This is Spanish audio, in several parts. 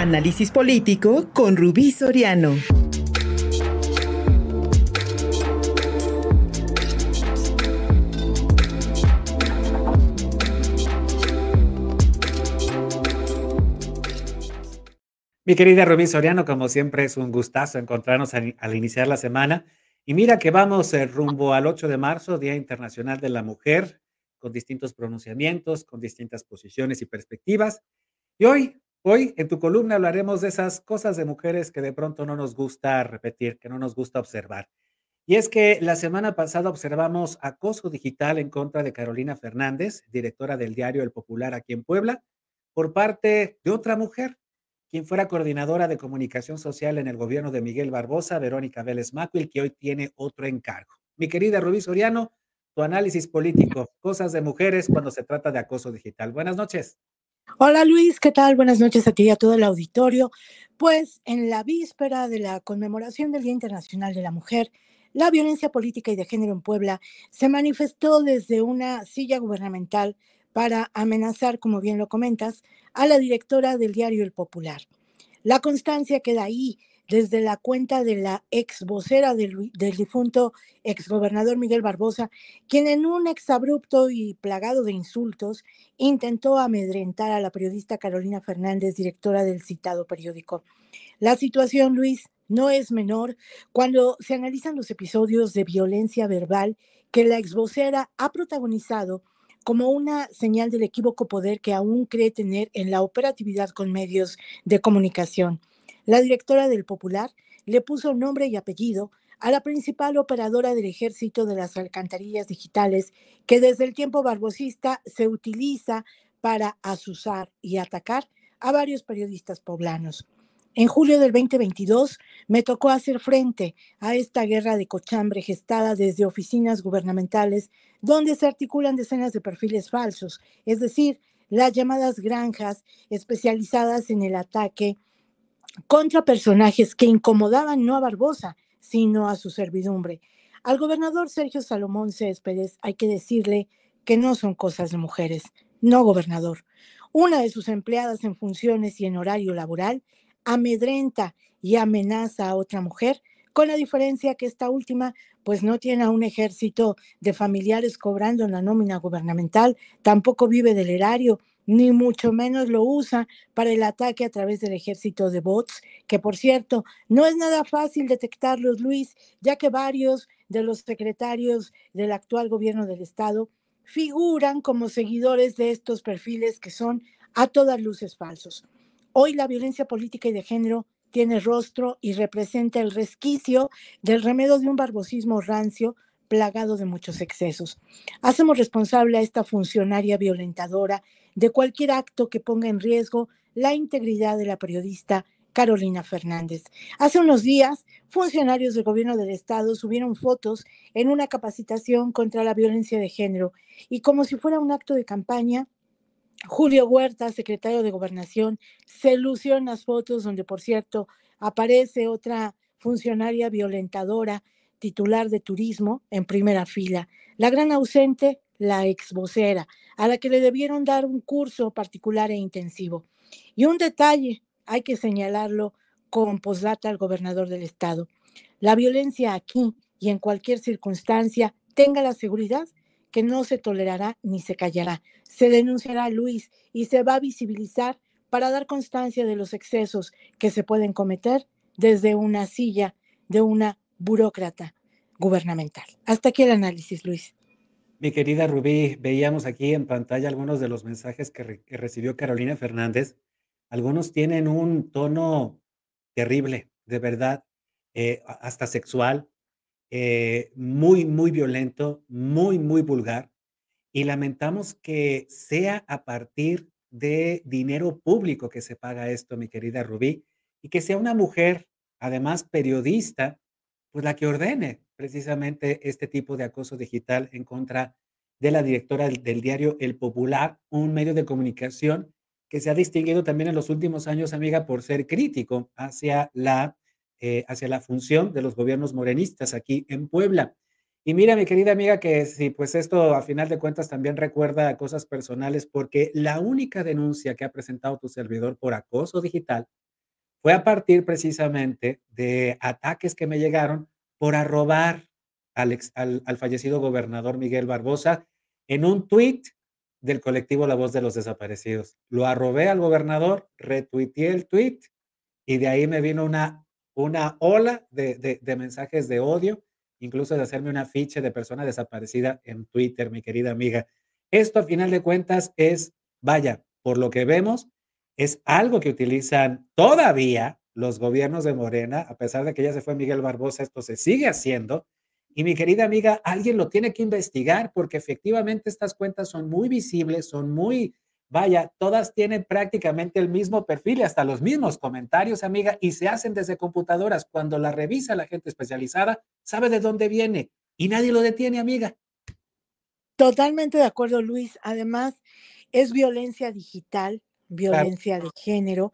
Análisis político con Rubí Soriano. Mi querida Rubí Soriano, como siempre es un gustazo encontrarnos al, iniciar la semana. Y mira que vamos eh, rumbo al 8 de marzo, Día Internacional de la Mujer, con distintos pronunciamientos, con distintas posiciones y perspectivas. Y hoy, hoy en tu columna hablaremos de esas cosas de mujeres que de pronto no nos gusta repetir, que no nos gusta observar. Y es que la semana pasada observamos acoso digital en contra de Carolina Fernández, directora del diario El Popular aquí en Puebla, por parte de otra mujer, quien fuera coordinadora de comunicación social en el gobierno de Miguel Barbosa, Verónica Vélez Macuil, que hoy tiene otro encargo. Mi querida Rubí Soriano, tu análisis político, cosas de mujeres cuando se trata de acoso digital. Buenas noches. Hola Luis, ¿qué tal? Buenas noches a ti y a todo el auditorio. Pues en la víspera de la conmemoración del Día Internacional de la Mujer, la violencia política y de género en Puebla se manifestó desde una silla gubernamental para amenazar, como bien lo comentas, a la directora del diario El Popular. La constancia queda ahí desde la cuenta de la ex vocera del, difunto ex gobernador Miguel Barbosa, quien en un exabrupto y plagado de insultos intentó amedrentar a la periodista Carolina Fernández, directora del citado periódico. La situación, Luis, no es menor cuando se analizan los episodios de violencia verbal que la ex vocera ha protagonizado como una señal del equívoco poder que aún cree tener en la operatividad con medios de comunicación. La directora del Popular le puso nombre y apellido a la principal operadora del ejército de las alcantarillas digitales que desde el tiempo barbosista se utiliza para asusar y atacar a varios periodistas poblanos. En julio del 2022 me tocó hacer frente a esta guerra de cochambre gestada desde oficinas gubernamentales donde se articulan decenas de perfiles falsos, es decir, las llamadas granjas especializadas en el ataque contra personajes que incomodaban no a Barbosa, sino a su servidumbre. Al gobernador Sergio Salomón Céspedes hay que decirle que no son cosas de mujeres, no gobernador. Una de sus empleadas en funciones y en horario laboral amedrenta y amenaza a otra mujer, con la diferencia que esta última pues no tiene a un ejército de familiares cobrando la nómina gubernamental, tampoco vive del erario, ni mucho menos lo usa para el ataque a través del ejército de bots, que por cierto, no es nada fácil detectarlos, Luis, ya que varios de los secretarios del actual gobierno del estado figuran como seguidores de estos perfiles que son a todas luces falsos. Hoy la violencia política y de género tiene rostro y representa el resquicio del remedio de un barbosismo rancio plagado de muchos excesos. Hacemos responsable a esta funcionaria violentadora de cualquier acto que ponga en riesgo la integridad de la periodista Carolina Fernández. Hace unos días, funcionarios del gobierno del estado subieron fotos en una capacitación contra la violencia de género y como si fuera un acto de campaña, Julio Huerta, secretario de Gobernación, se lució las fotos donde, por cierto, aparece otra funcionaria violentadora, titular de turismo, en primera fila. La gran ausente, la ex vocera, a la que le debieron dar un curso particular e intensivo. Y un detalle, hay que señalarlo con posdata al gobernador del estado. La violencia aquí y en cualquier circunstancia, tenga la seguridad que no se tolerará ni se callará. Se denunciará a Luis y se va a visibilizar para dar constancia de los excesos que se pueden cometer desde una silla de una burócrata gubernamental. Hasta aquí el análisis, Luis. Mi querida Rubí, veíamos aquí en pantalla algunos de los mensajes que, recibió Carolina Fernández. Algunos tienen un tono terrible, de verdad, eh, hasta sexual, eh, muy, muy violento, muy, muy vulgar, y lamentamos que sea a partir de dinero público que se paga esto, mi querida Rubí, y que sea una mujer, además periodista, pues la que ordene precisamente este tipo de acoso digital en contra de la directora del diario El Popular, un medio de comunicación que se ha distinguido también en los últimos años, amiga, por ser crítico hacia la eh, hacia la función de los gobiernos morenistas aquí en Puebla. Y mira, mi querida amiga, que sí, pues esto a final de cuentas también recuerda cosas personales, porque la única denuncia que ha presentado tu servidor por acoso digital fue a partir precisamente de ataques que me llegaron por arrobar al, al, fallecido gobernador Miguel Barbosa en un tuit del colectivo La Voz de los Desaparecidos. Lo arrobé al gobernador, retuiteé el tuit y de ahí me vino una, una ola de, de, de mensajes de odio, incluso de hacerme una ficha de persona desaparecida en Twitter, mi querida amiga. Esto, a final de cuentas, es, vaya, por lo que vemos, es algo que utilizan todavía los gobiernos de Morena, a pesar de que ya se fue Miguel Barbosa, esto se sigue haciendo. Y mi querida amiga, alguien lo tiene que investigar porque efectivamente estas cuentas son muy visibles, son muy, vaya, todas tienen prácticamente el mismo perfil y hasta los mismos comentarios, amiga, y se hacen desde computadoras. Cuando la revisa la gente especializada, sabe de dónde viene y nadie lo detiene, amiga. Totalmente de acuerdo, Luis. Además, es violencia digital, violencia de género.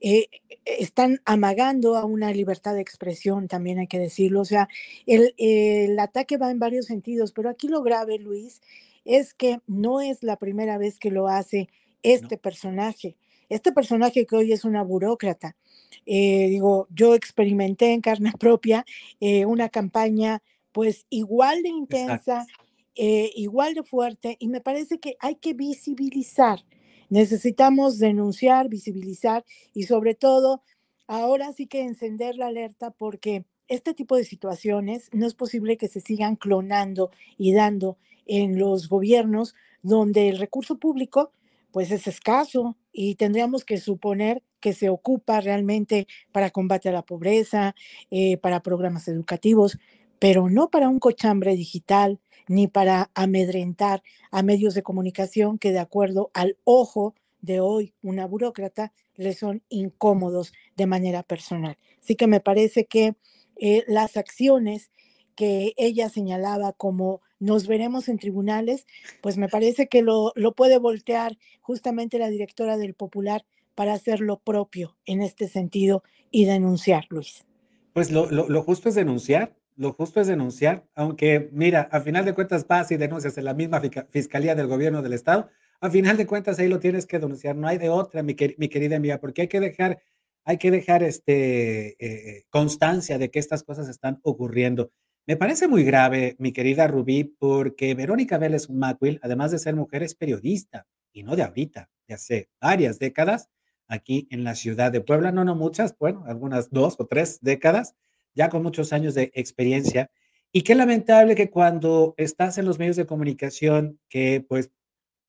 Eh, están amagando a una libertad de expresión, también hay que decirlo. O sea, el, el ataque va en varios sentidos, pero aquí lo grave, Luis, es que no es la primera vez que lo hace este no. personaje. Este personaje que hoy es una burócrata. Eh, digo, yo experimenté en carne propia eh, una campaña pues igual de intensa, eh, igual de fuerte y me parece que hay que visibilizar. Necesitamos denunciar, visibilizar y sobre todo ahora sí que encender la alerta porque este tipo de situaciones no es posible que se sigan clonando y dando en los gobiernos donde el recurso público pues es escaso y tendríamos que suponer que se ocupa realmente para combate a la pobreza, eh, para programas educativos, pero no para un cochambre digital, ni para amedrentar a medios de comunicación que de acuerdo al ojo de hoy una burócrata le son incómodos de manera personal. Así que me parece que eh, las acciones que ella señalaba como nos veremos en tribunales, pues me parece que lo, lo puede voltear justamente la directora del Popular para hacer lo propio en este sentido y denunciar, Luis. Pues lo, lo, lo justo es denunciar, lo justo es denunciar, aunque mira, a final de cuentas vas y denuncias en la misma fiscalía del gobierno del estado, a final de cuentas ahí lo tienes que denunciar, no hay de otra, mi, querida amiga, porque hay que dejar, hay que dejar este, eh, constancia de que estas cosas están ocurriendo. Me parece muy grave, mi querida Rubí, porque Verónica Vélez Macwill, además de ser mujer, es periodista, y no de ahorita, de hace varias décadas, aquí en la ciudad de Puebla, no, no muchas, bueno, algunas dos o tres décadas, ya con muchos años de experiencia. Y qué lamentable que cuando estás en los medios de comunicación, que pues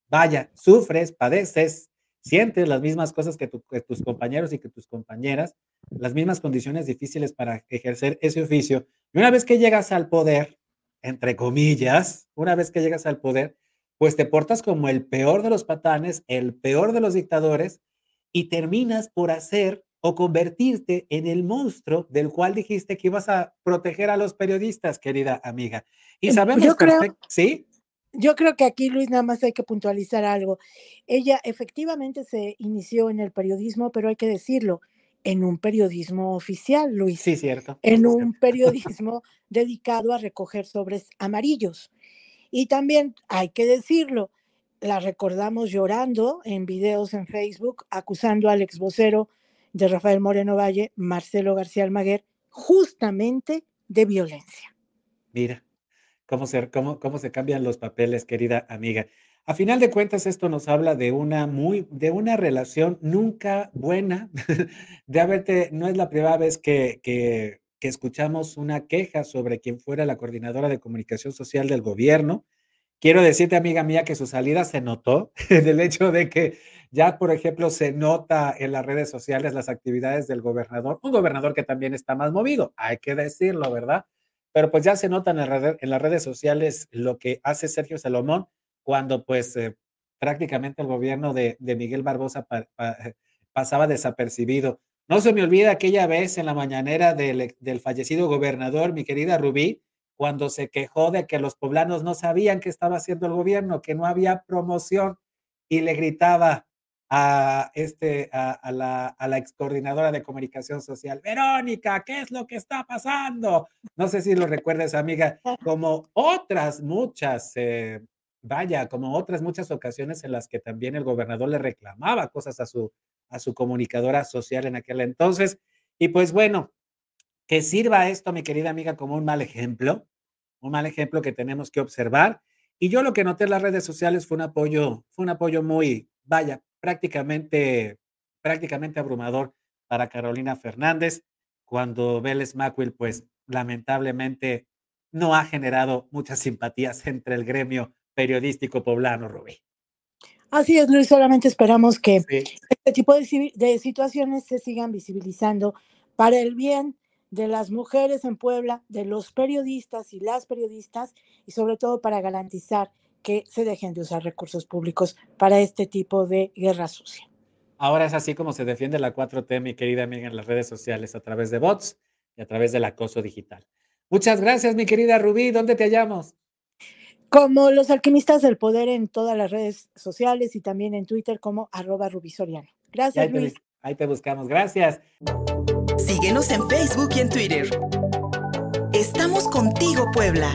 vaya, sufres, padeces, sientes las mismas cosas que, que, tus compañeros y que tus compañeras, las mismas condiciones difíciles para ejercer ese oficio. Y una vez que llegas al poder, entre comillas, una vez que llegas al poder, pues te portas como el peor de los patanes, el peor de los dictadores, y terminas por hacer o convertirte en el monstruo del cual dijiste que ibas a proteger a los periodistas, querida amiga. Y sabemos yo creo, ¿sí? Yo creo que aquí, Luis, nada más hay que puntualizar algo. Ella efectivamente se inició en el periodismo, pero hay que decirlo, en un periodismo oficial, Luis. Sí, cierto. En un cierto. periodismo dedicado a recoger sobres amarillos. Y también hay que decirlo, la recordamos llorando en videos en Facebook, acusando al ex vocero de Rafael Moreno Valle, Marcelo García Almaguer, justamente de violencia. Mira, cómo se, cómo, cómo se cambian los papeles, querida amiga. A final de cuentas, esto nos habla de una muy, de una relación nunca buena, de haberte, no es la primera vez que, que, que escuchamos una queja sobre quien fuera la coordinadora de comunicación social del gobierno. Quiero decirte, amiga mía, que su salida se notó del hecho de que ya, por ejemplo, se nota en las redes sociales las actividades del gobernador, un gobernador que también está más movido, hay que decirlo, ¿verdad? Pero pues ya se nota en, la, en las redes sociales lo que hace Sergio Salomón cuando pues eh, prácticamente el gobierno de, de Miguel Barbosa pa, pasaba desapercibido. No se me olvida aquella vez en la mañanera del, del fallecido gobernador, mi querida Rubí, cuando se quejó de que los poblanos no sabían qué estaba haciendo el gobierno, que no había promoción y le gritaba a, este, a, a, la, a la ex coordinadora de comunicación social, Verónica, ¿qué es lo que está pasando? No sé si lo recuerdas, amiga, como otras muchas, eh, vaya, como otras muchas ocasiones en las que también el gobernador le reclamaba cosas a su, a su comunicadora social en aquel entonces. Y pues bueno, que sirva esto, mi querida amiga, como un mal ejemplo, un mal ejemplo que tenemos que observar. Y yo lo que noté en las redes sociales fue un apoyo, fue un apoyo muy, vaya, prácticamente, prácticamente abrumador para Carolina Fernández, cuando Vélez Macwill, pues lamentablemente no ha generado muchas simpatías entre el gremio periodístico poblano, Rubí. Así es, Luis, solamente esperamos que este tipo de, de, situaciones se sigan visibilizando para el bien de las mujeres en Puebla, de los periodistas y las periodistas, y sobre todo para garantizar que se dejen de usar recursos públicos para este tipo de guerra sucia. Ahora es así como se defiende la 4T, mi querida amiga, en las redes sociales, a través de bots y a través del acoso digital. Muchas gracias, mi querida Rubí. ¿Dónde te hallamos? Como los alquimistas del poder en todas las redes sociales y también en Twitter como arroba rubisoriano. Gracias, ahí Luis. Te, ahí te buscamos. Gracias. Síguenos en Facebook y en Twitter. Estamos contigo, Puebla.